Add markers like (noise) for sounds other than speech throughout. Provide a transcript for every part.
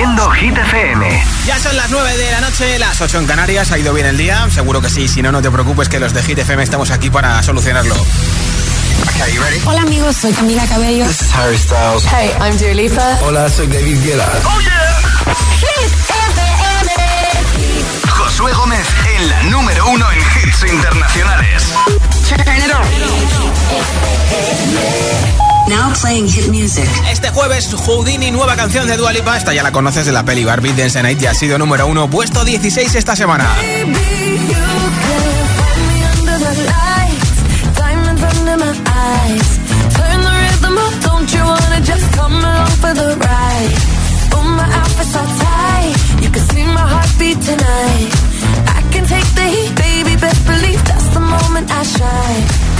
haciendo Hit FM. Ya son las 9 de la noche, las 8 en Canarias. ¿Ha ido bien el día? Seguro que sí. Si no, no te preocupes que los de Hit FM estamos aquí para solucionarlo. Okay, you ready? Hola amigos, soy Camila Cabello. This is Harry Styles. Hey, I'm Dua Lipa. Hola, soy David Guetta. Oh yeah. Hit FM. Josué Gómez en la número uno en hits internacionales. Turn it on. Now playing hit music. Este jueves, Houdini, nueva canción de Dua Lipa. Esta ya la conoces de la peli Barbie Dance Night y ha sido número uno, puesto 16 esta semana. tonight. I can take the heat, baby, best believe that's the moment I shine.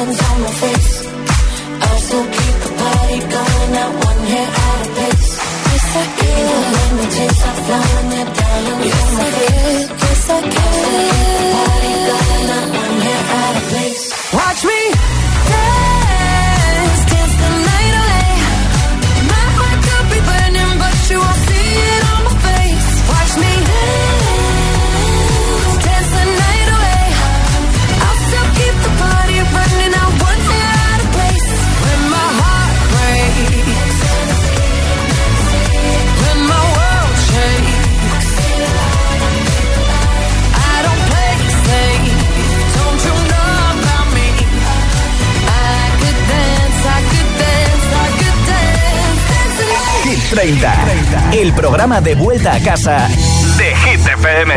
diamonds on my face. I'll still keep the party going, not one hair out of place. Yes, I can. Even when the tears are flowing, there diamonds yes, I. 30, el programa de vuelta a casa de Hit FM.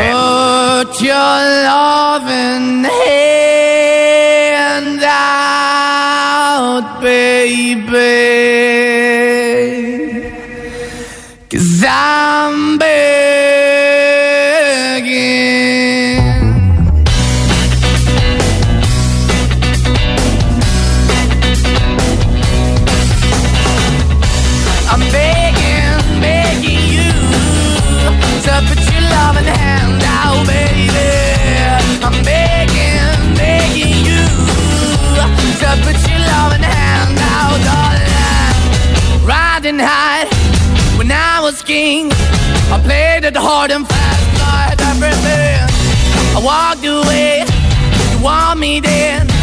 To put your loving hand out, baby. I'm begging, begging you to put your loving hand out, darling. Riding high when I was king, I played it hard and fast, like everything. I walked away, you want me then.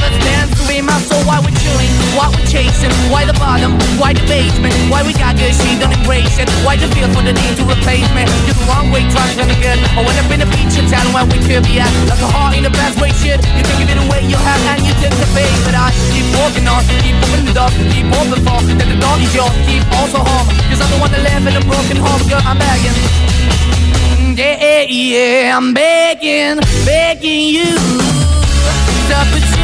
be my soul. Why we chilling? Why we chasing? Why the bottom? Why the basement? Why we got good, she don't embrace it? Why the feel for the need to replace me? You're the wrong way, trying to good. I went up in a feature town where we could be at. Like a heart in the best way, shit. You can give it away, you have, and you take the bait. But I keep walking on, keep moving the dog, keep open for that the dog is yours. Keep also home, cause I'm the one that live in a broken home, girl. I'm begging. Yeah, yeah, the baby. I'm begging, begging you to put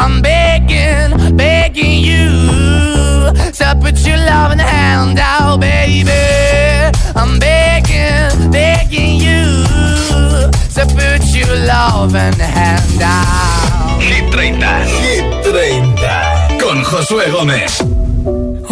I'm begging, begging you to put your loving hand out, baby. I'm begging, begging you to put your loving hand out. Hit 30. Hit 30. Con Josué Gómez.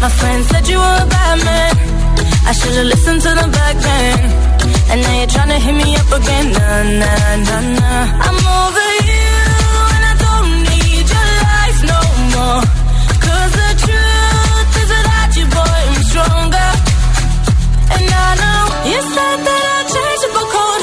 My friend said you were a bad man. I should've listened to them back then. And now you're trying to hit me up again. Nah, nah, nah, nah. I'm over you. And I don't need your lies no more. Cause the truth is without you, boy, I'm stronger. And I know you said that I'd change a cold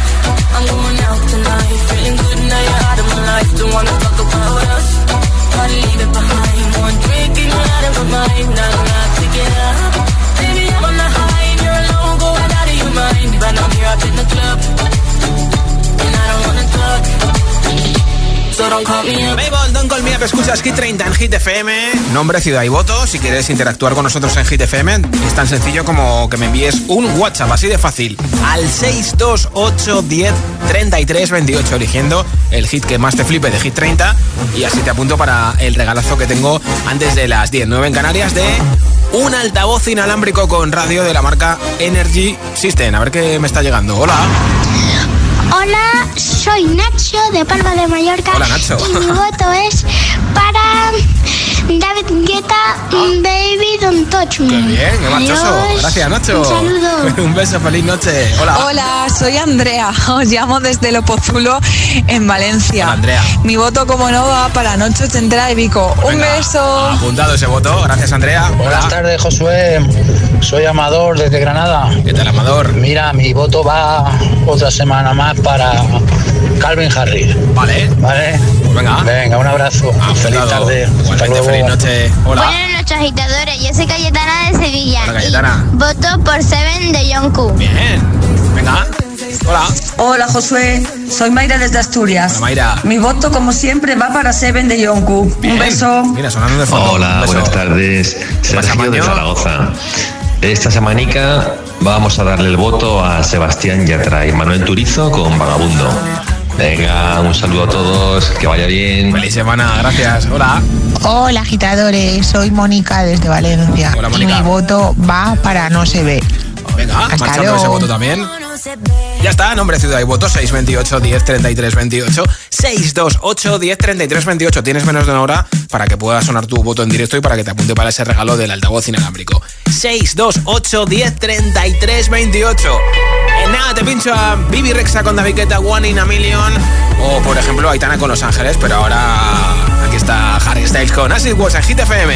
Don't. Baby, don't call me up. Don't escuchas Hit 30 en Hit FM. Nombre, ciudad y voto. Si quieres interactuar con nosotros en Hit FM, es tan sencillo como que me envíes un WhatsApp, así de fácil. Al 628 10 3328, eligiendo el hit que más te flipe de Hit 30 y así te apunto para el regalazo que tengo antes de las 10, 9 en Canarias de un altavoz inalámbrico con radio de la marca Energy System. A ver qué me está llegando. Hola. Hola, soy Nacho de Palma de Mallorca. Hola, Nacho. Y mi voto es para David Guetta, Baby Don't Touch Me. Qué bien, qué marchoso. Adiós. Gracias, Nacho. Un saludo. (laughs) un beso, feliz noche. Hola. Hola, soy Andrea. (laughs) Os llamo desde Lopozulo, en Valencia. Hola, Andrea. Mi voto, como no, va para Noche Ochentera de Vico. Un Venga, beso. Apuntado ese voto. Gracias, Andrea. Buenas Hola. tardes, Josué. Soy Amador desde Granada. ¿Qué tal, Amador? Mira, mi voto va otra semana más para Calvin Harris. Vale. ¿Vale? Pues venga. Venga, un abrazo. Feliz Apuntado. tarde. Hasta luego. feliz noche. Hola. Buenas noches, agitadores. Yo soy Cayetana de Sevilla. Hola, Cayetana. Y voto por Seven de Yonku. Bien. Venga. Hola. Hola Josué, soy Mayra desde Asturias. Hola, Mayra. Mi voto como siempre va para Seven de Yonku. Bien. Un beso. Mira, sonando de fondo. Un Hola, beso. buenas tardes. Sergio de? Zaragoza. Esta semanica vamos a darle el voto a Sebastián Yatra y Manuel Turizo con Vagabundo. Venga, un saludo a todos, que vaya bien. Feliz semana, gracias. Hola. Hola agitadores, soy Mónica desde Valencia Hola, y Mónica. mi voto va para No se ve. Venga, Hasta marchando luego. ese voto también. Ya está, nombre, ciudad y voto 628 10 33 28 628 10 33 28. Tienes menos de una hora para que pueda sonar tu voto en directo y para que te apunte para ese regalo del altavoz inalámbrico. 628 10 33 28. En nada te pincho a Bibi Rexa con David Guetta, One in a Million o por ejemplo Aitana con Los Ángeles, pero ahora aquí está Harry Styles con Acid Was en Hit FM.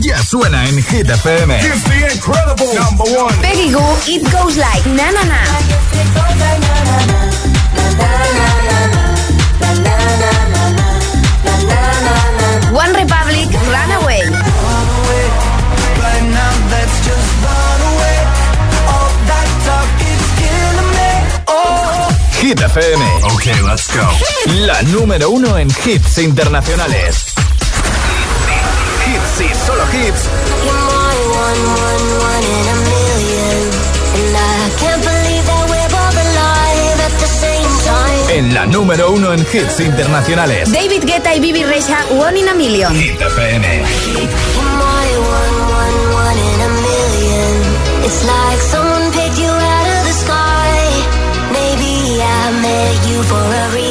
Ya suena en Hit FM. Peggy Goo, It Goes Like Na Na Na. One Republic, Runaway. Hit FM. Ok, let's go. La número uno en hits internacionales. Hits y solo hits. En la número uno en hits internacionales. David Guetta y Bibi Rexa, One in a Million. Hit FM. It's like someone picked you out of the sky. Maybe I met you for a reason.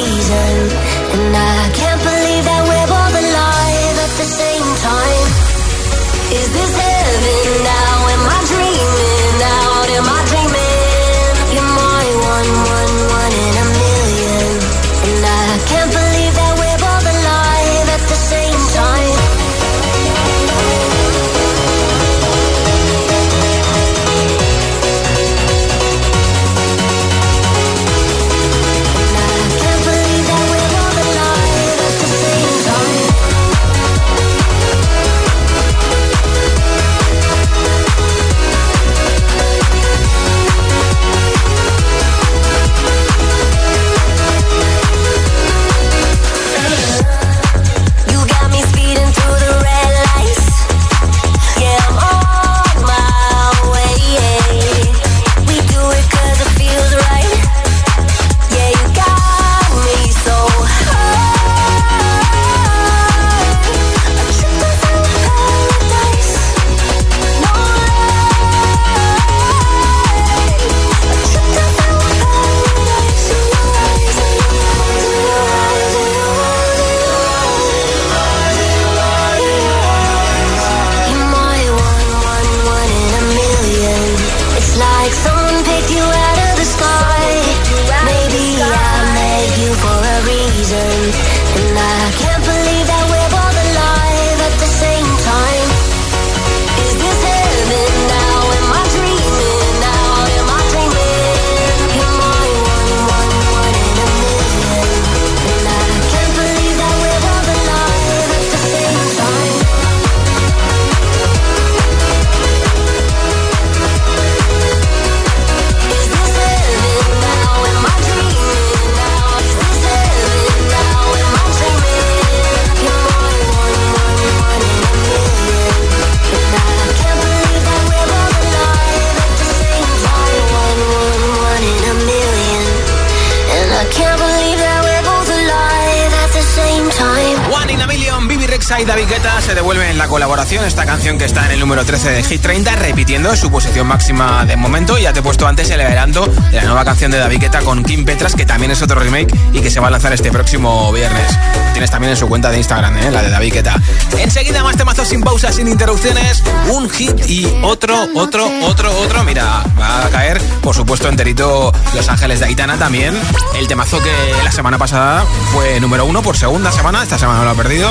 Hit 30, repitiendo su posición máxima de momento. Ya te he puesto antes el adelanto de la nueva canción de David Guetta con Kim Petras, que también es otro remake y que se va a lanzar este próximo viernes. Lo tienes también en su cuenta de Instagram, ¿eh? la de David Guetta. Enseguida más temazos sin pausas, sin interrupciones. Un hit y otro, otro, otro, otro. Mira, va a caer, por supuesto, enterito Los Ángeles de Aitana también. El temazo que la semana pasada fue número uno por segunda semana. Esta semana lo ha perdido.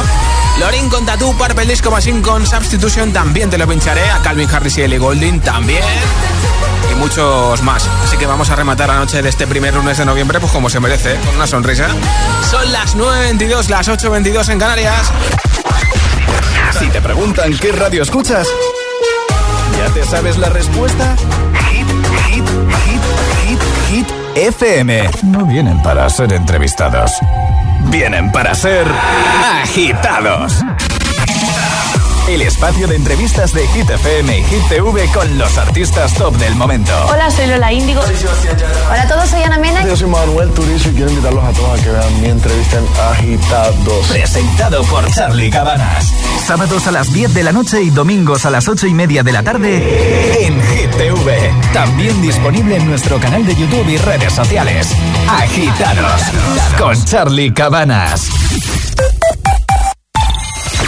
Lorin con Tattoo, Purple Disco Machine con Substitution también te lo pincharé. A Calvin Harris y Ellie Golding también. Y muchos más. Así que vamos a rematar la noche de este primer lunes de noviembre, pues como se merece, con una sonrisa. Son las 9.22, las 8.22 en Canarias. Si te preguntan qué radio escuchas, ¿ya te sabes la respuesta? Hit, hit, hit, hit, hit, FM. No vienen para ser entrevistados. Vienen para ser agitados. El espacio de entrevistas de Hit FM y Hit TV con los artistas top del momento. Hola, soy Lola Índigo. Hola a todos, soy Ana Mena. Yo soy Manuel Turizo y quiero invitarlos a todos a que vean mi entrevista en Agitados. Presentado por Charlie Cabanas. Sábados a las 10 de la noche y domingos a las 8 y media de la tarde en Hit TV. También disponible en nuestro canal de YouTube y redes sociales. Agitados con Charlie Cabanas.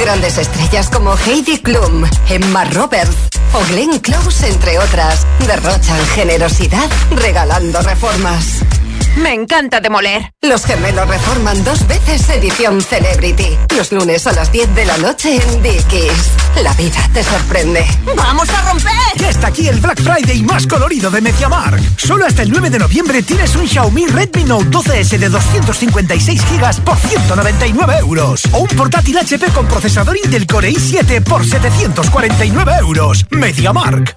Grandes estrellas como Heidi Klum, Emma Roberts o Glenn Close, entre otras, derrochan generosidad regalando reformas. Me encanta demoler. Los gemelos reforman dos veces edición Celebrity. Los lunes a las 10 de la noche en Dickies. La vida te sorprende. ¡Vamos a romper! Ya está aquí el Black Friday más colorido de MediaMark. Solo hasta el 9 de noviembre tienes un Xiaomi Redmi Note 12S de 256 GB por 199 euros. O un portátil HP con procesador Intel Core i7 por 749 euros. MediaMark.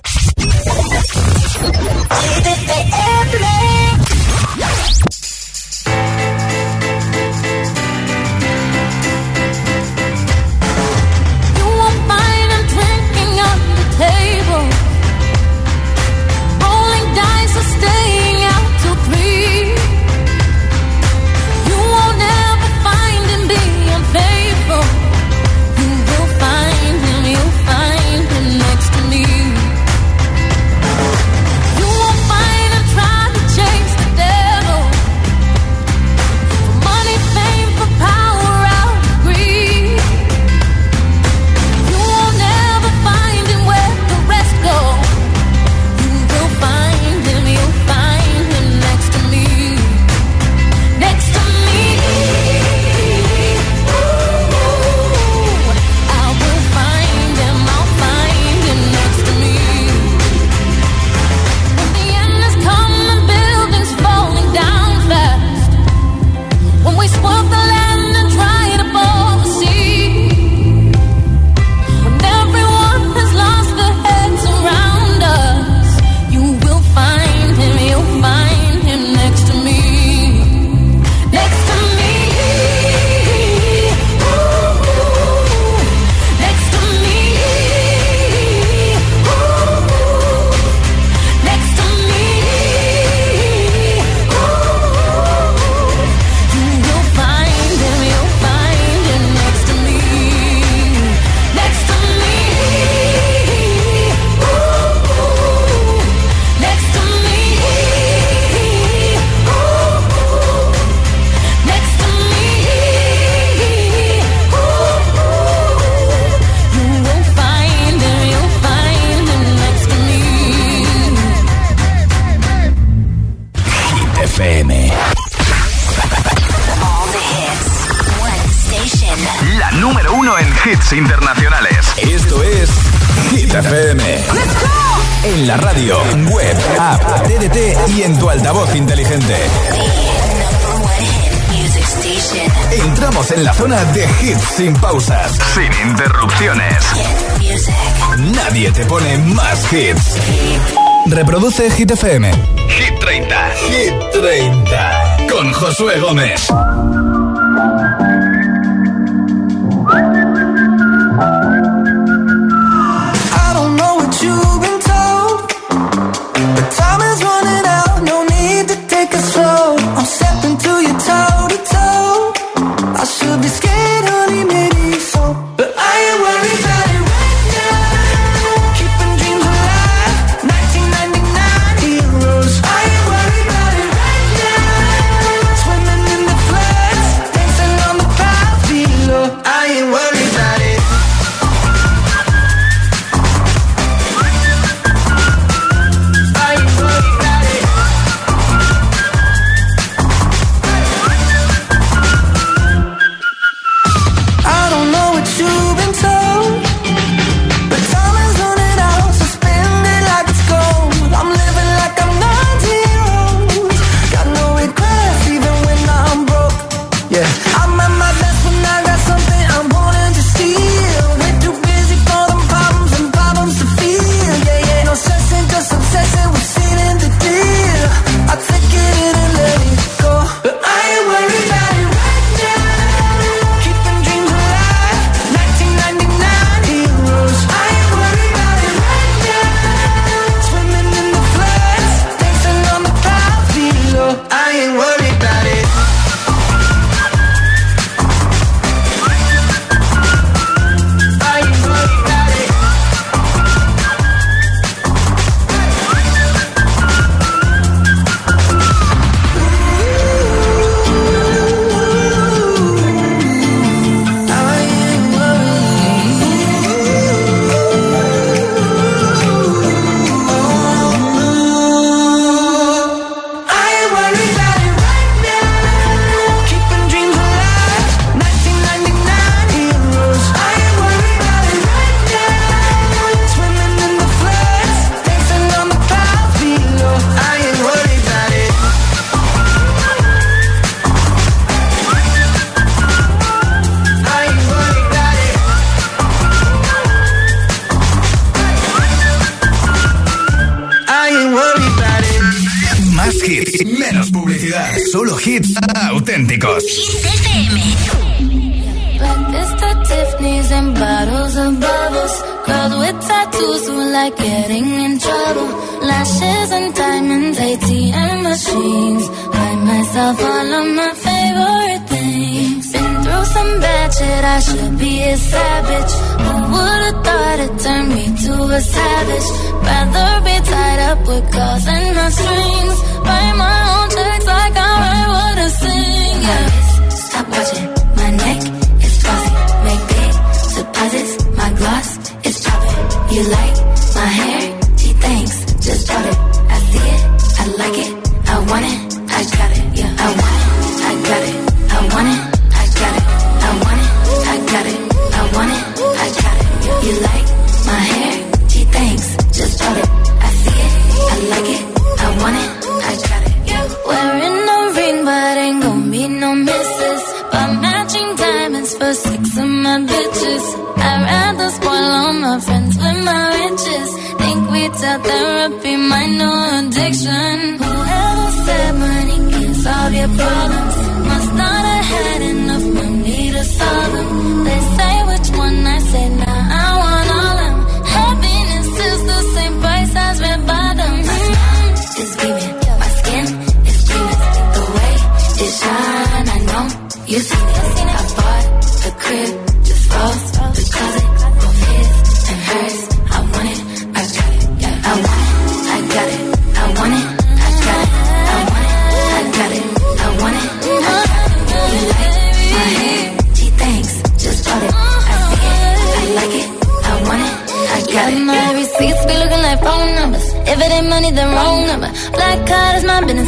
12 Hit FM. Hit 30. Hit 30. Con Josué Gómez. Auténticos. Breakfast at Tiffany's and bottles of bubbles. Girls with tattoos who like getting in trouble. Lashes and diamonds, ATM machines. Buy myself all of my favorite things. Been through some bad shit, I should be a savage. Who would've thought it turned me to a savage? Rather be tied up with calls and no strings. Write my own checks like I write what I sing. Yeah. Stop watching my neck is flossy. Make big deposits. My gloss is popping. You like my hair? Gee, thanks. Just bought it. I see it. I like it. I want it. I got it. Yeah. I want it. I got it. I want it. I got it. I want it. I got it. I want it. I got it. You like my friends with my riches. Think we tell therapy my new addiction. Whoever said money can solve your problems must not have had enough money to solve them. They say which one I say now. I want all of them. Happiness is the same price as red bottoms. My smile is beaming, my skin is gleaming. The way it shine, I know you seen it.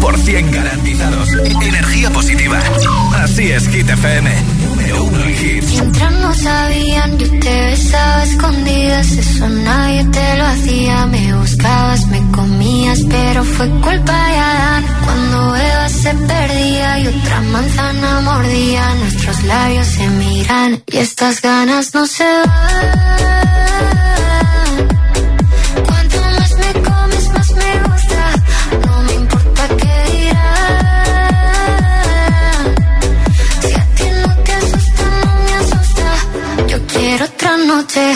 100% garantizados. Energía positiva. Así es, Hit FM. Número uno en hits. Mientras no sabían, yo te besaba escondidas. Eso nadie te lo hacía. Me buscabas, me comías, pero fue culpa de Adán. Cuando Eva se perdía y otra manzana mordía, nuestros labios se miran y estas ganas no se van. Otra noche.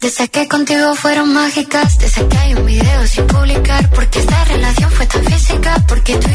Desde que contigo fueron mágicas, desde que hay un video sin publicar, porque esta relación fue tan física, porque tú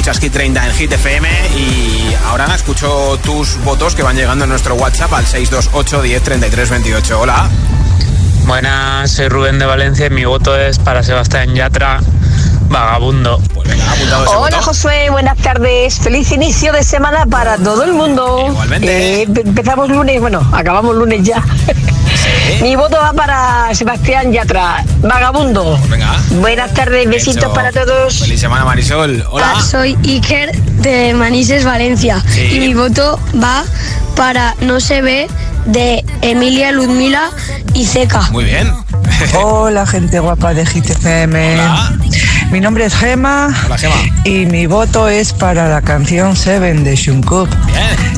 Escuchas Hit 30 en Hit FM y ahora escucho tus votos que van llegando en nuestro WhatsApp al 628 10 33 28. Hola. Buenas, soy Rubén de Valencia y mi voto es para Sebastián Yatra, Vagabundo. Pues venga, Hola voto. Josué, buenas tardes. Feliz inicio de semana para todo el mundo. Igualmente. Eh, empezamos lunes, bueno, acabamos lunes ya. Mi voto va para Sebastián Yatra, Vagabundo. Venga. Buenas tardes, besitos Hecho. para todos. Feliz semana, Marisol. Hola. Hola, soy Iker de Manises, Valencia. Sí. Y mi voto va para No se ve de Emilia, Ludmila y Zeca. Muy bien. Hola, gente guapa de Hit FM. Mi nombre es Gema. Hola, Gema. Y mi voto es para la canción Seven de Jungkook.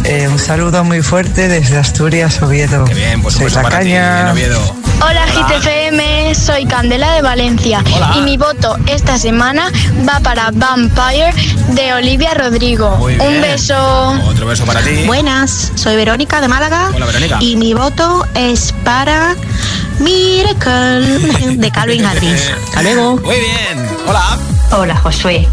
Eh, un saludo muy fuerte desde Asturias, Oviedo. Qué bien, Soy la para ti, caña. Oviedo. Hola, Hola. GTFM, soy Candela de Valencia Hola. y mi voto esta semana va para Vampire de Olivia Rodrigo. Muy bien. Un beso. Otro beso para ti. Buenas, soy Verónica de Málaga. Hola, Verónica. Y mi voto es para Miracle de Calvin Harris. (laughs) Hasta luego. Muy bien. Hola. Hola Josué,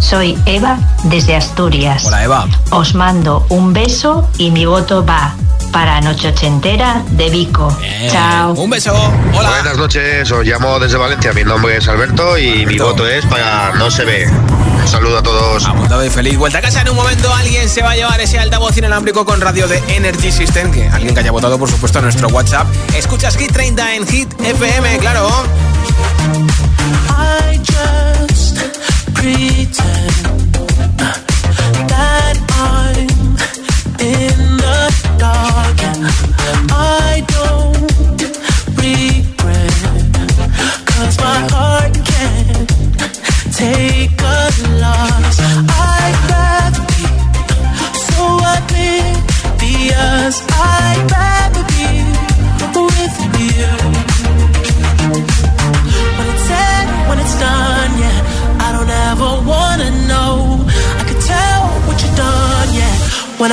soy Eva desde Asturias. Hola, Eva. Os mando un beso y mi voto va para Noche Ochentera de Vico. Chao. Un beso. Hola. Buenas noches, os llamo desde Valencia. Mi nombre es Alberto y mi voto es para No se ve. Un saludo a todos. Apuntado y feliz. Vuelta a casa en un momento. Alguien se va a llevar ese altavoz inalámbrico con radio de Energy System. Que alguien que haya votado, por supuesto, a nuestro WhatsApp. Escuchas Hit 30 en Hit FM, claro. I just pretend I don't my heart can't take a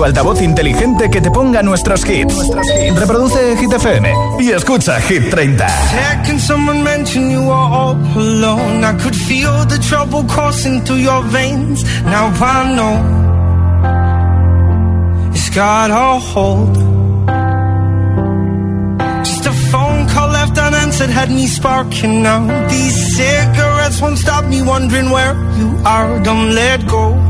tu altavoz inteligente que te ponga nuestros hits. Reproduce Hit FM y escucha Hit 30. Can someone mention you are all alone? I could feel the trouble coursing through your veins. Now I know it's got a hold. Just a phone call left unanswered had me sparking now. These cigarettes won't stop me wondering where you are. Don't let go.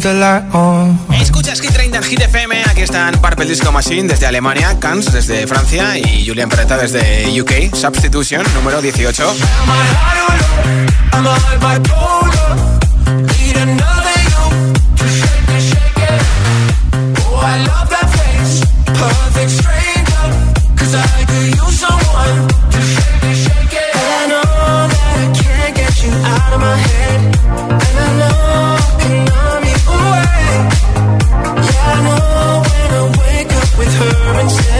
leave the light on. Escuchas Hit 30 en Hit FM. Aquí están Purple Disco Machine desde Alemania, Cans desde Francia y Julian Peretta desde UK. Substitution número 18. differences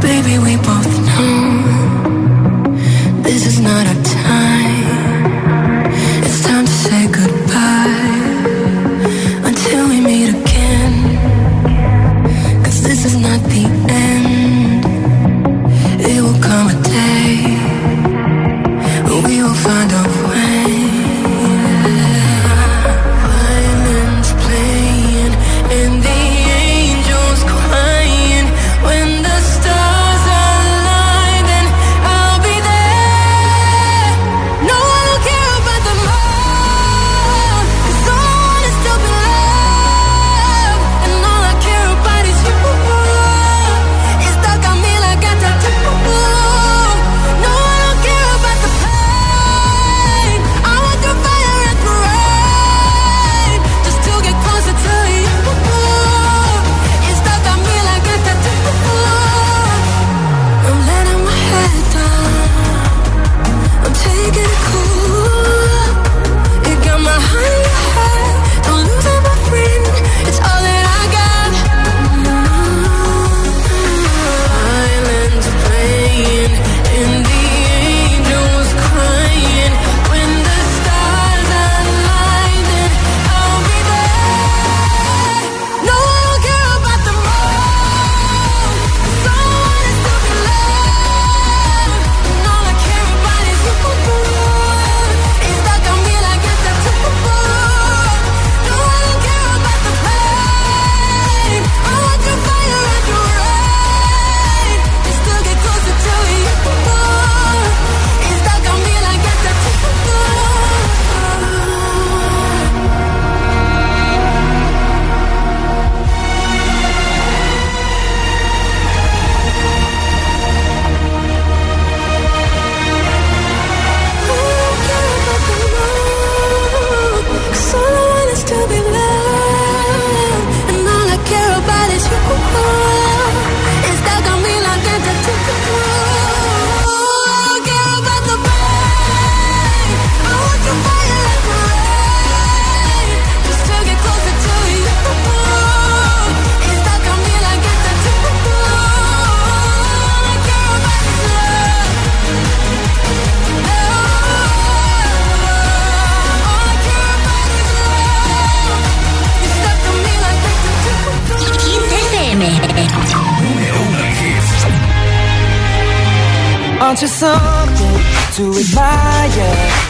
Baby, we both know this is not our time.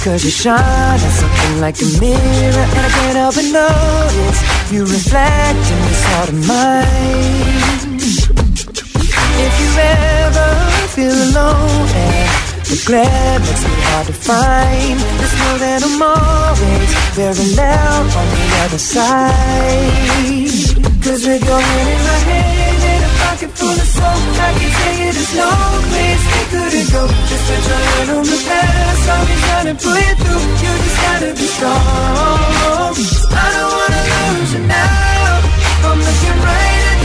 Cause you shine at something like a mirror And I can't help but notice You reflect in this heart of mine. If you ever feel alone And the glare makes me hard to find. Just know that I'm always parallel on the other side. Cause your hand in my And of soap I can you there's no place we go Just on the through You just gotta be I don't wanna lose you now. I'm looking right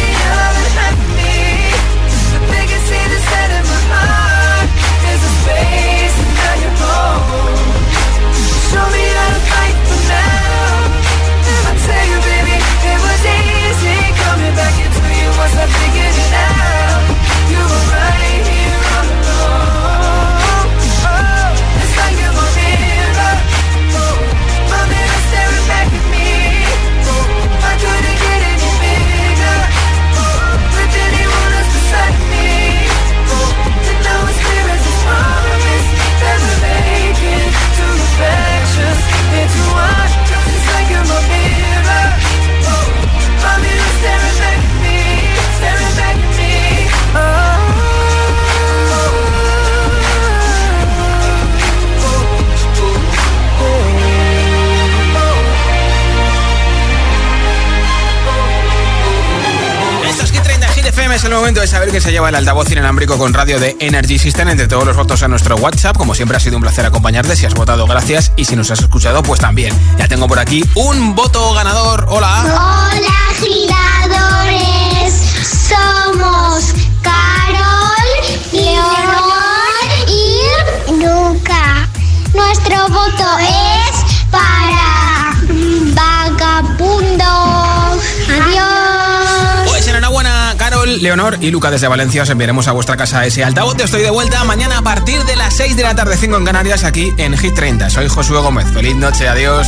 se lleva el altavoz inalámbrico con radio de Energy System entre todos los votos a nuestro WhatsApp. Como siempre ha sido un placer acompañarte. Si has votado, gracias. Y si nos has escuchado, pues también. Ya tengo por aquí un voto ganador. Hola. Hola, giradores. Somos Carol, Leonor y Luca. Nuestro voto es para Vagabundo. Adiós. Leonor y Luca desde Valencia. Os enviaremos a vuestra casa ese altavoz. Estoy de vuelta mañana a partir de las 6 de la tarde, 5 en Canarias, aquí en Hit 30. Soy Josué Gómez. Feliz noche, adiós.